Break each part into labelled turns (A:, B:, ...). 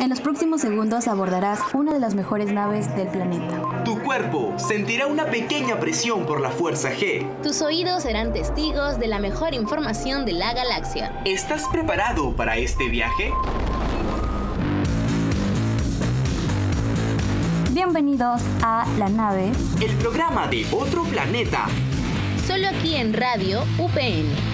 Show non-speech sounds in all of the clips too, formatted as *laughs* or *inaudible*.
A: En los próximos segundos abordarás una de las mejores naves del planeta.
B: Tu cuerpo sentirá una pequeña presión por la fuerza G.
C: Tus oídos serán testigos de la mejor información de la galaxia.
B: ¿Estás preparado para este viaje?
A: Bienvenidos a La Nave,
B: el programa de otro planeta.
C: Solo aquí en Radio UPN.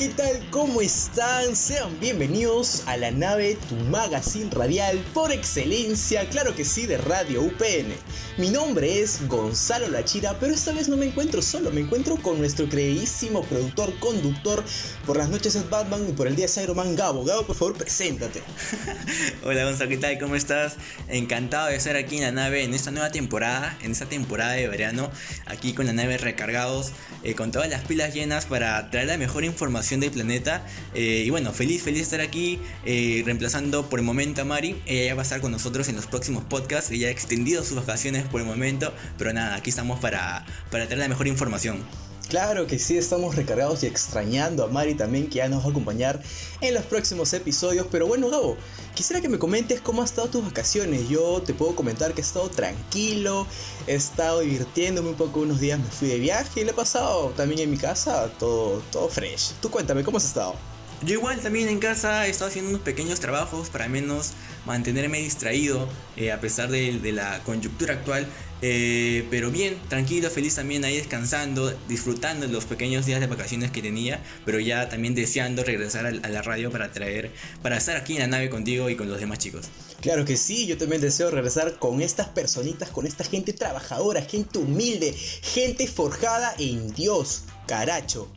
D: ¿Qué tal? ¿Cómo están? Sean bienvenidos a la nave, tu magazine radial por excelencia, claro que sí, de Radio UPN. Mi nombre es Gonzalo Lachira, pero esta vez no me encuentro solo, me encuentro con nuestro creidísimo productor, conductor, por las noches es Batman y por el día es Iron Man, Gabo. Gabo, por favor, preséntate. *laughs*
E: Hola Gonzalo, ¿qué tal? ¿Cómo estás? Encantado de estar aquí en la nave en esta nueva temporada, en esta temporada de verano, aquí con la nave recargados, eh, con todas las pilas llenas para traer la mejor información del planeta. Eh, y bueno, feliz, feliz de estar aquí, eh, reemplazando por el momento a Mari. Ella ya va a estar con nosotros en los próximos podcasts. Ella ha extendido sus vacaciones por el momento, pero nada, aquí estamos para, para traer la mejor información.
D: Claro que sí, estamos recargados y extrañando a Mari también, que ya nos va a acompañar en los próximos episodios. Pero bueno, Gabo, quisiera que me comentes cómo han estado tus vacaciones. Yo te puedo comentar que he estado tranquilo, he estado divirtiéndome un poco unos días, me fui de viaje y le he pasado también en mi casa todo, todo fresh. Tú cuéntame, ¿cómo has estado?
E: Yo igual también en casa he estado haciendo unos pequeños trabajos para menos mantenerme distraído eh, a pesar de, de la coyuntura actual. Eh, pero bien, tranquilo, feliz también ahí descansando, disfrutando los pequeños días de vacaciones que tenía, pero ya también deseando regresar a la radio para traer, para estar aquí en la nave contigo y con los demás chicos.
D: Claro que sí, yo también deseo regresar con estas personitas, con esta gente trabajadora, gente humilde, gente forjada en Dios, caracho.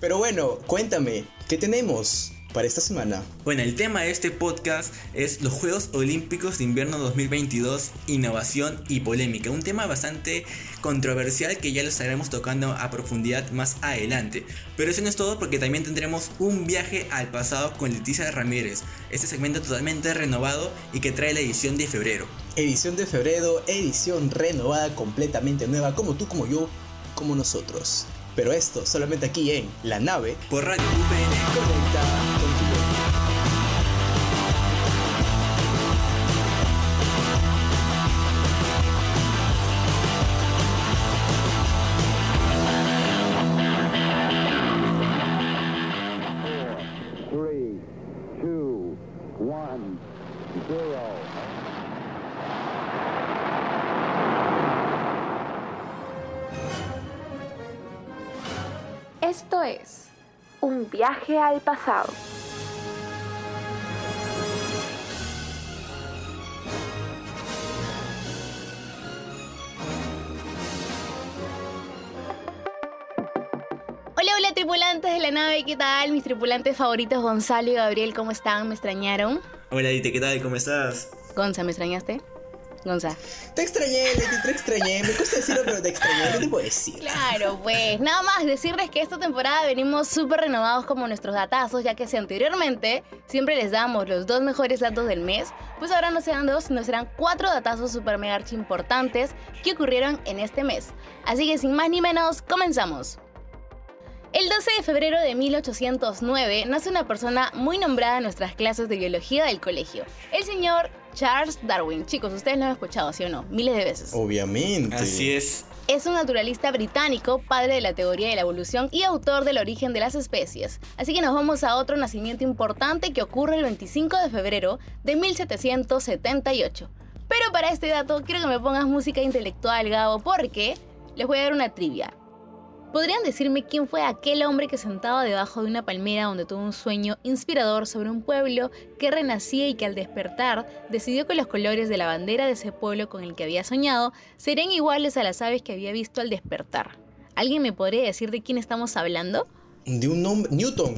D: Pero bueno, cuéntame, ¿qué tenemos? Para esta semana?
E: Bueno, el tema de este podcast es los Juegos Olímpicos de Invierno 2022, innovación y polémica. Un tema bastante controversial que ya lo estaremos tocando a profundidad más adelante. Pero eso no es todo porque también tendremos un viaje al pasado con Leticia Ramírez. Este segmento totalmente renovado y que trae la edición de febrero.
D: Edición de febrero, edición renovada, completamente nueva, como tú, como yo, como nosotros. Pero esto solamente aquí en La Nave
E: por Radio UPN.
F: Esto un viaje al pasado.
C: Hola, hola tripulantes de la nave, ¿qué tal? Mis tripulantes favoritos Gonzalo y Gabriel, ¿cómo están? ¿Me extrañaron?
E: Hola, Dite, ¿qué tal? ¿Cómo estás?
C: Gonza, ¿me extrañaste? Gonza.
D: Te extrañé, Leti, te extrañé. Me cuesta decirlo, pero te extrañé. ¿Qué te puedo decir?
C: Claro, pues. Nada más decirles que esta temporada venimos súper renovados como nuestros datazos, ya que si anteriormente siempre les damos los dos mejores datos del mes, pues ahora no serán dos, sino serán cuatro datazos super mega archi importantes que ocurrieron en este mes. Así que sin más ni menos, comenzamos. El 12 de febrero de 1809 nace una persona muy nombrada en nuestras clases de biología del colegio, el señor Charles Darwin. Chicos, ustedes lo han escuchado, ¿sí o no? Miles de veces.
D: Obviamente.
E: Así es.
C: Es un naturalista británico, padre de la teoría de la evolución y autor del origen de las especies. Así que nos vamos a otro nacimiento importante que ocurre el 25 de febrero de 1778. Pero para este dato quiero que me pongas música intelectual, Gabo, porque les voy a dar una trivia. ¿Podrían decirme quién fue aquel hombre que sentado debajo de una palmera donde tuvo un sueño inspirador sobre un pueblo que renacía y que al despertar decidió que los colores de la bandera de ese pueblo con el que había soñado serían iguales a las aves que había visto al despertar? ¿Alguien me podría decir de quién estamos hablando?
D: De un nombre. Newton.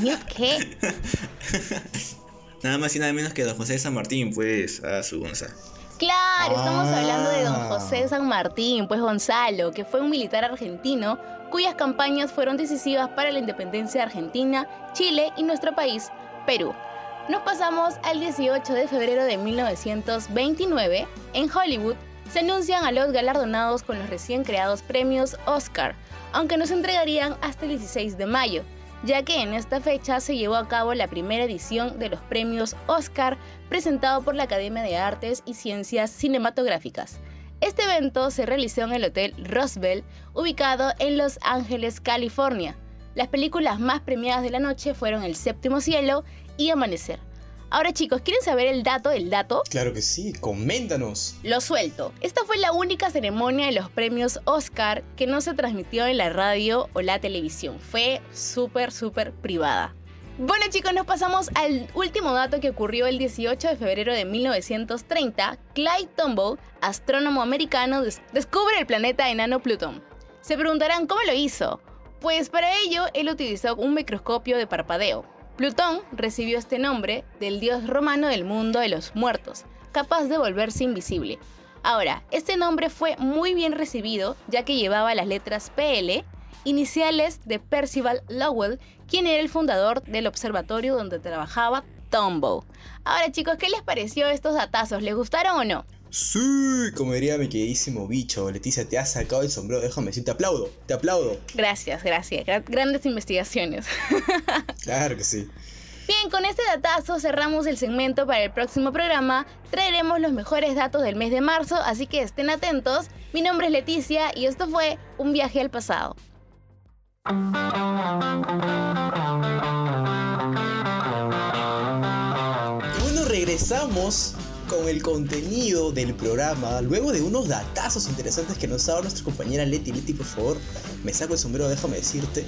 C: ¿Newt qué? *laughs*
E: Nada más y nada menos que don José de San Martín, pues, a su Gonza.
C: Claro, estamos
D: Ah.
C: hablando de don José San Martín, pues Gonzalo, que fue un militar argentino cuyas campañas fueron decisivas para la independencia de Argentina, Chile y nuestro país, Perú. Nos pasamos al 18 de febrero de 1929. En Hollywood, se anuncian a los galardonados con los recién creados premios Oscar, aunque no se entregarían hasta el 16 de mayo, ya que en esta fecha se llevó a cabo la primera edición de los premios Oscar presentado por la Academia de Artes y Ciencias Cinematográficas. Este evento se realizó en el Hotel Roosevelt, ubicado en Los Ángeles, California. Las películas más premiadas de la noche fueron El Séptimo Cielo y Amanecer. Ahora chicos, ¿quieren saber el dato del dato?
D: Claro que sí, coméntanos.
C: Lo suelto. Esta fue la única ceremonia de los premios Oscar que no se transmitió en la radio o la televisión. Fue súper, súper privada. Bueno chicos, nos pasamos al último dato que ocurrió el 18 de febrero de 1930. Clyde Tombaugh, astrónomo americano, descubre el planeta enano Plutón. Se preguntarán cómo lo hizo. Pues para ello él utilizó un microscopio de parpadeo. Plutón recibió este nombre del dios romano del mundo de los muertos, capaz de volverse invisible. Ahora, este nombre fue muy bien recibido ya que llevaba las letras PL, iniciales de Percival Lowell, quien era el fundador del observatorio donde trabajaba Tombow. Ahora chicos, ¿qué les pareció estos datazos? ¿Les gustaron o no?
D: Sí, como diría mi queridísimo bicho, Leticia, te has sacado el sombrero, déjame decir, te aplaudo, te aplaudo.
C: Gracias, gracias. grandes investigaciones. *laughs*
D: claro que sí.
C: Bien, con este datazo cerramos el segmento para el próximo programa. Traeremos los mejores datos del mes de marzo, así que estén atentos. Mi nombre es Leticia y esto fue Un viaje al pasado.
D: Y bueno, regresamos con el contenido del programa, luego de unos datazos interesantes que nos ha dado nuestra compañera Leti. Leti, por favor, me saco el sombrero, déjame decirte.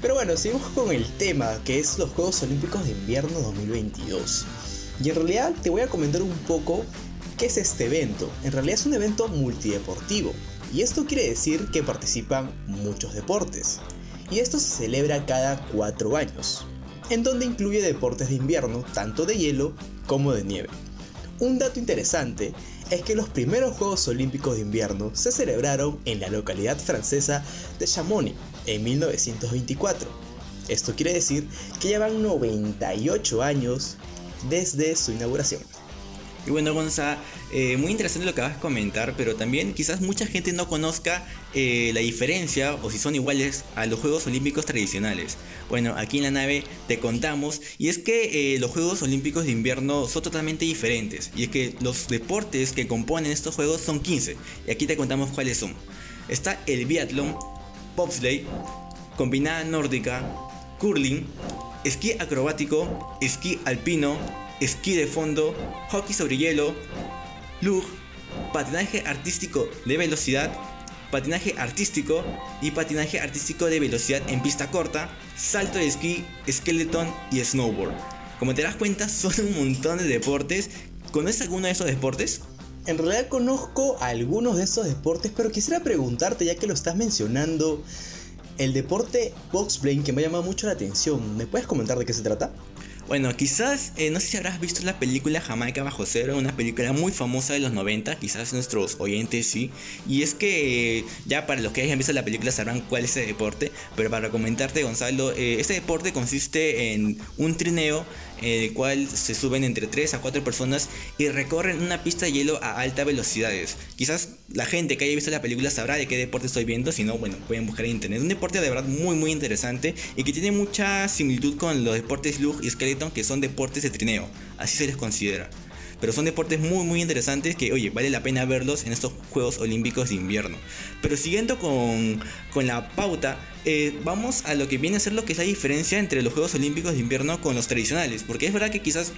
D: Pero bueno, seguimos con el tema, que es los Juegos Olímpicos de Invierno 2022. Y en realidad te voy a comentar un poco qué es este evento. En realidad es un evento multideportivo. Y esto quiere decir que participan muchos deportes y esto se celebra cada cuatro años, en donde incluye deportes de invierno, tanto de hielo como de nieve. Un dato interesante es que los primeros Juegos Olímpicos de Invierno se celebraron en la localidad francesa de Chamonix en 1924. Esto quiere decir que llevan 98 años desde su inauguración.
E: Y bueno, Gonza, eh, muy interesante lo que vas a comentar, pero también quizás mucha gente no conozca eh, la diferencia o si son iguales a los Juegos Olímpicos tradicionales. Bueno, aquí en la nave te contamos, y es que eh, los Juegos Olímpicos de invierno son totalmente diferentes, y es que los deportes que componen estos Juegos son 15, y aquí te contamos cuáles son. Está el biatlón, bobsleigh, combinada nórdica, curling, esquí acrobático, esquí alpino, esquí de fondo, hockey sobre hielo, lug, patinaje artístico de velocidad, patinaje artístico y patinaje artístico de velocidad en pista corta, salto de esquí, skeleton y snowboard. Como te das cuenta, *laughs* son un montón de deportes. ¿Conoces alguno de esos deportes?
D: En realidad conozco algunos de esos deportes, pero quisiera preguntarte, ya que lo estás mencionando, el deporte boxplane que me ha llamado mucho la atención. ¿Me puedes comentar de qué se trata?
E: Bueno, quizás, eh, no sé si habrás visto la película Jamaica Bajo Cero, una película muy famosa de los 90, quizás nuestros oyentes sí. Y es que, ya para los que hayan visto la película sabrán cuál es ese deporte, pero para comentarte, Gonzalo, eh, este deporte consiste en un trineo en el cual se suben entre 3 a 4 personas y recorren una pista de hielo a altas velocidades. Quizás la gente que haya visto la película sabrá de qué deporte estoy viendo, si no, bueno, pueden buscar en internet. Un deporte de verdad muy muy interesante y que tiene mucha similitud con los deportes Lug y Skeleton, que son deportes de trineo, así se les considera. Pero son deportes muy muy interesantes que, oye, vale la pena verlos en estos Juegos Olímpicos de invierno. Pero siguiendo con, con la pauta, eh, vamos a lo que viene a ser lo que es la diferencia entre los Juegos Olímpicos de invierno con los tradicionales. Porque es verdad que quizás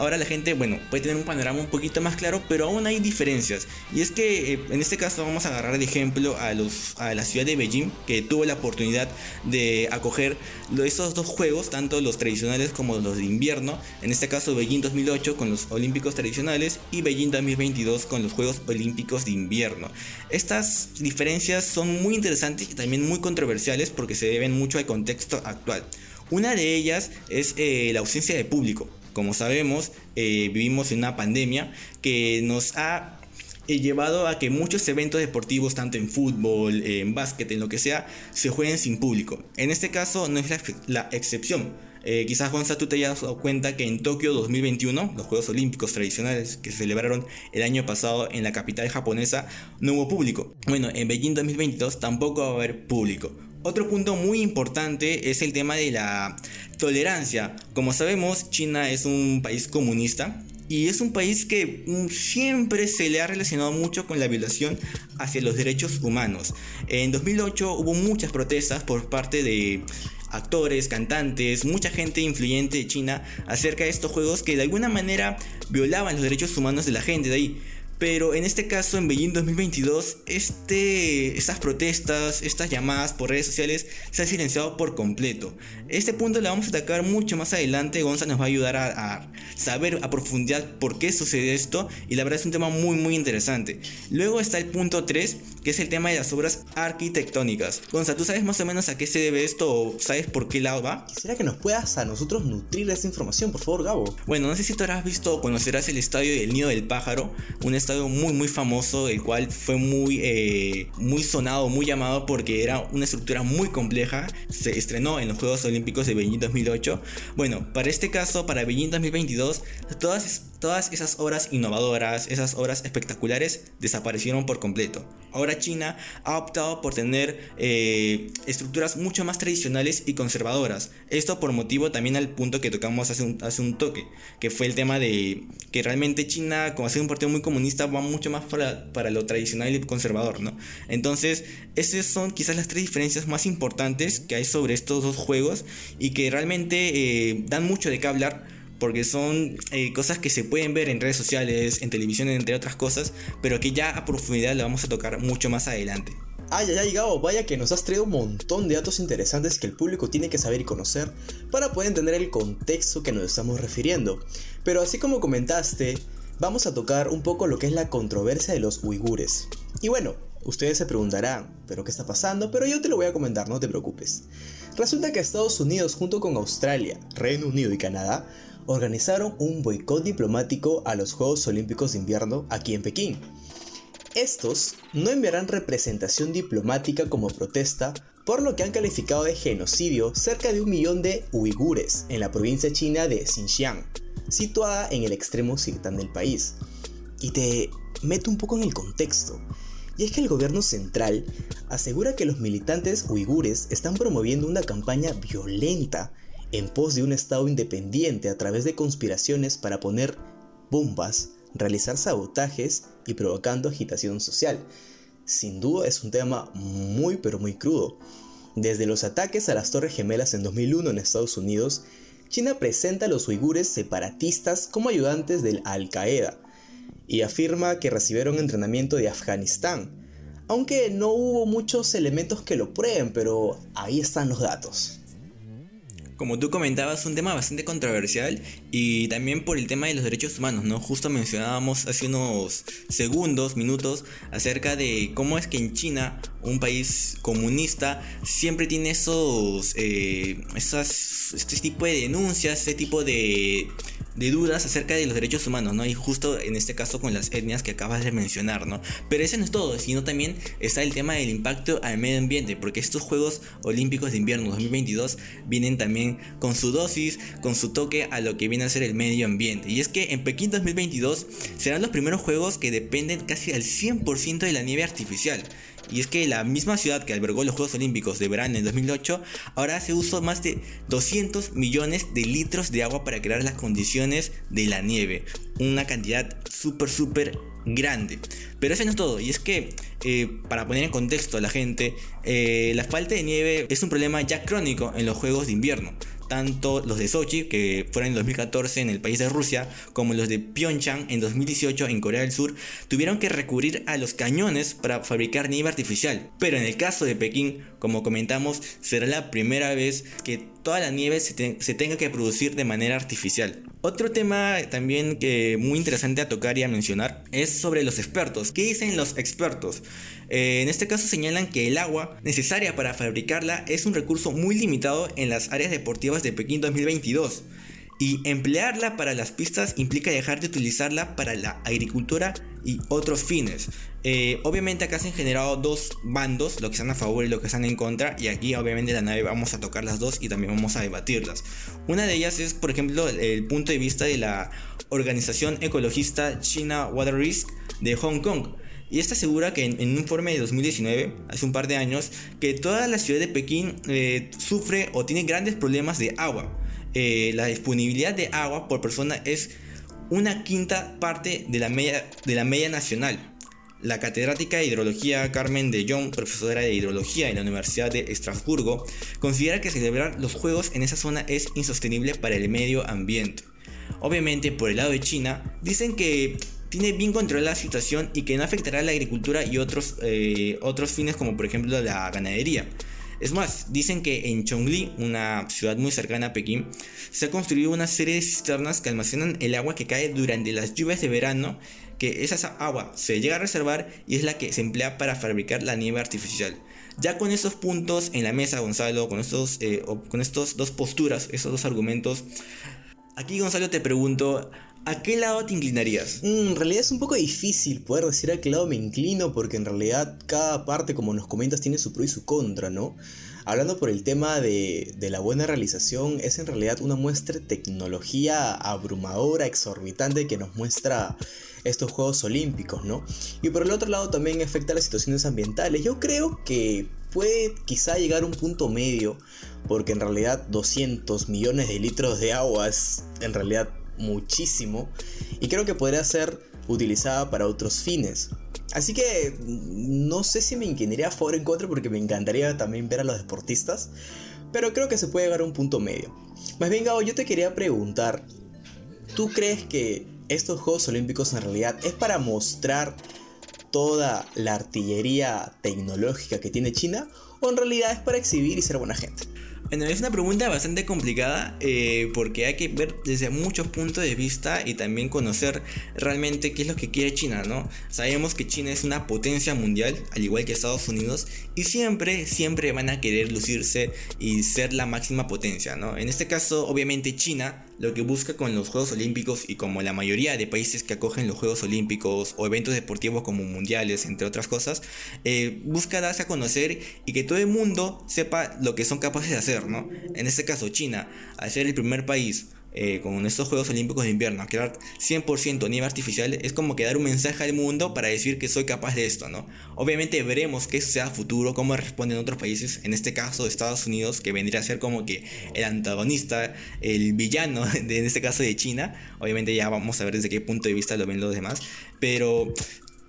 E: ahora la gente, bueno, puede tener un panorama un poquito más claro, pero aún hay diferencias. Y es que eh, en este caso vamos a agarrar de ejemplo a, los, a la ciudad de Beijing, que tuvo la oportunidad de acoger esos dos juegos, tanto los tradicionales como los de invierno. En este caso Beijing 2008 con los Olímpicos tradicionales y Beijing 2022 con los Juegos Olímpicos de invierno. Estas diferencias son muy interesantes y también muy controversiales porque se deben mucho al contexto actual. Una de ellas es eh, la ausencia de público. Como sabemos, eh, vivimos en una pandemia que nos ha eh, llevado a que muchos eventos deportivos, tanto en fútbol, en básquet, en lo que sea, se jueguen sin público. En este caso no es la, excepción. Eh, quizás Gonza tú te hayas dado cuenta que en Tokio 2021, los Juegos Olímpicos tradicionales que se celebraron el año pasado en la capital japonesa, no hubo público. Bueno, en Beijing 2022 tampoco va a haber público. Otro punto muy importante es el tema de la tolerancia. Como sabemos, China es un país comunista y es un país que mm, siempre se le ha relacionado mucho con la violación hacia los derechos humanos. En 2008 hubo muchas protestas por parte de actores, cantantes, mucha gente influyente de China acerca de estos juegos que de alguna manera violaban los derechos humanos de la gente de ahí. Pero en este caso, en Beijing 2022, este, estas protestas, estas llamadas por redes sociales se han silenciado por completo. Este punto lo vamos a atacar mucho más adelante. Gonza nos va a ayudar a, saber a profundidad por qué sucede esto. Y la verdad es un tema muy, muy interesante. Luego está el punto 3, que es el tema de las obras arquitectónicas. Gonza, ¿tú sabes más o menos a qué se debe esto o sabes por qué lado va?
D: Quisiera que nos puedas a nosotros nutrir esa información, por favor, Gabo.
E: Bueno, no sé si tú habrás visto o conocerás el estadio del Nido del Pájaro, un estadio muy muy famoso, el cual fue muy, eh, muy sonado, muy llamado porque era una estructura muy compleja. Se estrenó en los Juegos Olímpicos de Beijing 2008. Bueno, para este caso, para Beijing 2022, todas, todas esas obras innovadoras, esas obras espectaculares desaparecieron por completo. China ha optado por tener eh, estructuras mucho más tradicionales y conservadoras. Esto por motivo también al punto que tocamos hace un, hace un toque, que fue el tema de que realmente China, como hace un partido muy comunista, va mucho más para, para lo tradicional y conservador, ¿no? Entonces, esas son quizás las tres diferencias más importantes que hay sobre estos dos juegos y que realmente eh, dan mucho de qué hablar porque son eh, cosas que se pueden ver en redes sociales, en televisión, entre otras cosas, pero que ya a profundidad la vamos a tocar mucho más adelante.
D: Ay, ay, ay, Gabo, vaya que nos has traído un montón de datos interesantes que el público tiene que saber y conocer para poder entender el contexto que nos estamos refiriendo. Pero así como comentaste, vamos a tocar un poco lo que es la controversia de los uigures. Y bueno, ustedes se preguntarán, ¿pero qué está pasando? Pero yo te lo voy a comentar, no te preocupes. Resulta que Estados Unidos junto con Australia, Reino Unido y Canadá organizaron un boicot diplomático a los Juegos Olímpicos de Invierno aquí en Pekín. Estos no enviarán representación diplomática como protesta por lo que han calificado de genocidio cerca de un millón de uigures en la provincia china de Xinjiang, situada en el extremo occidental del país. Y te meto un poco en el contexto. Y es que el gobierno central asegura que los militantes uigures están promoviendo una campaña violenta en pos de un Estado independiente a través de conspiraciones para poner bombas, realizar sabotajes y provocando agitación social. Sin duda es un tema muy pero muy crudo. Desde los ataques a las Torres Gemelas en 2001 en Estados Unidos China presenta a los uigures separatistas como ayudantes del Al-Qaeda y afirma que recibieron entrenamiento de Afganistán, aunque no hubo muchos elementos que lo prueben, pero ahí están los datos
E: como tú comentabas, un tema bastante controversial y también por el tema de los derechos humanos, ¿no? Justo mencionábamos hace unos segundos, minutos, acerca de cómo es que en China, un país comunista, siempre tiene esos, eh, esas, este tipo de denuncias, este tipo de de dudas acerca de los derechos humanos, ¿no? Y justo en este caso con las etnias que acabas de mencionar, ¿no? Pero ese no es todo, sino también está el tema del impacto al medio ambiente, porque estos Juegos Olímpicos de Invierno 2022 vienen también con su dosis, con su toque a lo que viene a ser el medio ambiente. Y es que en Pekín 2022 serán los primeros Juegos que dependen casi al 100% de la nieve artificial. Y es que la misma ciudad que albergó los Juegos Olímpicos de verano en 2008 ahora hace uso más de 200 millones de litros de agua para crear las condiciones de la nieve. Una cantidad súper, súper grande. Pero eso no es todo, y es que eh, para poner en contexto a la gente, eh, la falta de nieve es un problema ya crónico en los Juegos de Invierno tanto los de Sochi, que fueron en 2014 en el país de Rusia, como los de Pyeongchang en 2018 en Corea del Sur, tuvieron que recurrir a los cañones para fabricar nieve artificial. Pero en el caso de Pekín, como comentamos, será la primera vez que toda la nieve se, tenga que producir de manera artificial. Otro tema también que muy interesante a tocar y a mencionar es sobre los expertos. ¿Qué dicen los expertos? Eh, en este caso señalan que el agua necesaria para fabricarla es un recurso muy limitado en las áreas deportivas de Pekín 2022 y emplearla para las pistas implica dejar de utilizarla para la agricultura y otros fines. Eh, obviamente acá se han generado dos bandos, lo que están a favor y lo que están en contra, y aquí obviamente la nave vamos a tocar las dos y también vamos a debatirlas. Una de ellas es, por ejemplo, el punto de vista de la organización ecologista China Water Risk de Hong Kong. Y esta asegura que en, un informe de 2019, hace un par de años, que toda la ciudad de Pekín eh, sufre o tiene grandes problemas de agua. Eh, la disponibilidad de agua por persona es una quinta parte de la media, de la media nacional. La catedrática de hidrología Carmen de Jong, profesora de hidrología en la Universidad de Estrasburgo, considera que celebrar los Juegos en esa zona es insostenible para el medio ambiente. Obviamente, por el lado de China, dicen que tiene bien controlada la situación y que no afectará a la agricultura y otros, eh, otros fines como por ejemplo la ganadería. Es más, dicen que en Chongli, una ciudad muy cercana a Pekín, se ha construido una serie de cisternas que almacenan el agua que cae durante las lluvias de verano, que esa agua se llega a reservar y es la que se emplea para fabricar la nieve artificial. Ya con estos puntos en la mesa, Gonzalo, con estos, eh, con estos dos posturas, estos dos argumentos, aquí Gonzalo te pregunto, ¿A qué lado te inclinarías?
D: Mm, en realidad es un poco difícil poder decir a qué lado me inclino porque en realidad cada parte, como nos comentas, tiene su pro y su contra, ¿no? Hablando por el tema de, de, la buena realización, es en realidad una muestra de tecnología abrumadora, exorbitante que nos muestra estos Juegos Olímpicos, ¿no? Y por el otro lado también afecta las situaciones ambientales. Yo creo que puede quizá llegar a un punto medio, porque en realidad 200 millones de litros de agua es en realidad muchísimo y creo que podría ser utilizada para otros fines. Así que no sé si me inclinaría a favor o en contra porque me encantaría también ver a los deportistas, pero creo que se puede llegar a un punto medio. Más bien, Gabo, yo te quería preguntar, ¿tú crees que estos Juegos Olímpicos en realidad es para mostrar toda la artillería tecnológica que tiene China o en realidad es para exhibir y ser buena gente?
E: Bueno, es una pregunta bastante complicada eh, porque hay que ver desde muchos puntos de vista y también conocer realmente qué es lo que quiere China, ¿no? Sabemos que China es una potencia mundial, al igual que Estados Unidos, y siempre, siempre van a querer lucirse y ser la máxima potencia, ¿no? En este caso, obviamente China lo que busca con los Juegos Olímpicos y como la mayoría de países que acogen los Juegos Olímpicos o eventos deportivos como mundiales, entre otras cosas, eh, busca darse a conocer y que todo el mundo sepa lo que son capaces de hacer, ¿no? En este caso, China, al ser el primer país eh, con estos Juegos Olímpicos de invierno, crear 100% nieve artificial, es como que dar un mensaje al mundo para decir que soy capaz de esto, ¿no? Obviamente veremos que eso sea futuro, cómo responden otros países, en este caso Estados Unidos, que vendría a ser como que el antagonista, el villano, *laughs* de, en este caso de China, obviamente ya vamos a ver desde qué punto de vista lo ven los demás, pero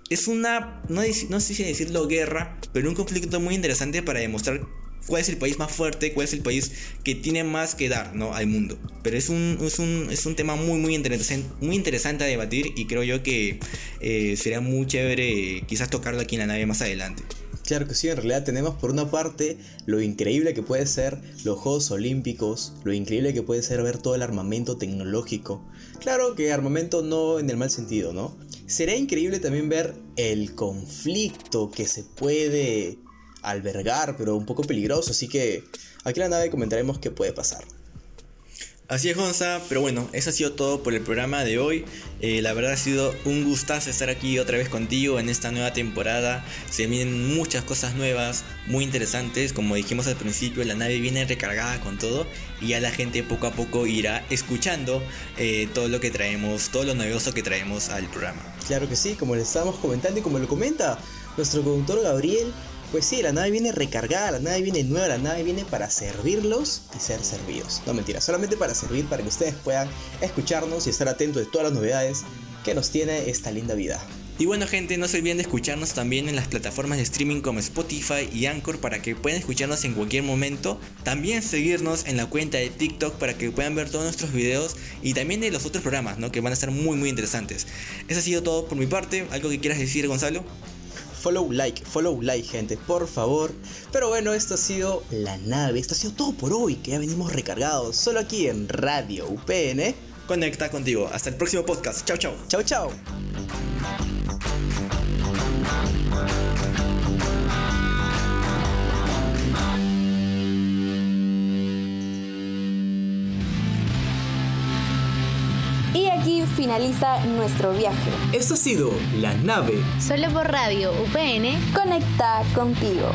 E: es una, no, no sé si decirlo guerra, pero un conflicto muy interesante para demostrar cuál es el país más fuerte, cuál es el país que tiene más que dar ¿no? al mundo. Pero es un, es un, es un tema muy, muy interesante, muy interesante a debatir y creo yo que eh, sería muy chévere quizás tocarlo aquí en la nave más adelante.
D: Claro que sí, en realidad tenemos por una parte lo increíble que puede ser los Juegos Olímpicos, lo increíble que puede ser ver todo el armamento tecnológico. Claro que armamento no en el mal sentido, ¿no? Sería increíble también ver el conflicto que se puede albergar, pero un poco peligroso. Así que aquí en la nave comentaremos qué puede pasar.
E: Así es, Gonza, pero bueno, eso ha sido todo por el programa de hoy. Eh, la verdad ha sido un gustazo estar aquí otra vez contigo en esta nueva temporada. Se vienen muchas cosas nuevas, muy interesantes. Como dijimos al principio, la nave viene recargada con todo y ya la gente poco a poco irá escuchando eh, todo lo que traemos, todo lo novedoso que traemos al programa.
D: Claro que sí, como le estábamos comentando y como lo comenta nuestro conductor Gabriel, pues sí, la nave viene recargada, la nave viene nueva, la nave viene para servirlos y ser servidos. No mentira, solamente para servir, para que ustedes puedan escucharnos y estar atentos de todas las novedades que nos tiene esta linda vida.
E: Y bueno gente, no se olviden de escucharnos también en las plataformas de streaming como Spotify y Anchor para que puedan escucharnos en cualquier momento. También seguirnos en la cuenta de TikTok para que puedan ver todos nuestros videos y también de los otros programas, ¿no? Que van a estar muy muy interesantes. Eso ha sido todo por mi parte. ¿Algo que quieras decir Gonzalo?
D: Follow like, follow like, gente, por favor. Pero bueno, esto ha sido la nave, esto ha sido todo por hoy, que ya venimos recargados, solo aquí en Radio UPN.
E: Conecta contigo. Hasta el próximo podcast. Chao, chao.
D: Chao, chao.
A: Aquí finaliza nuestro viaje.
D: Esto ha sido La Nave.
C: Solo por radio UPN.
A: Conecta contigo.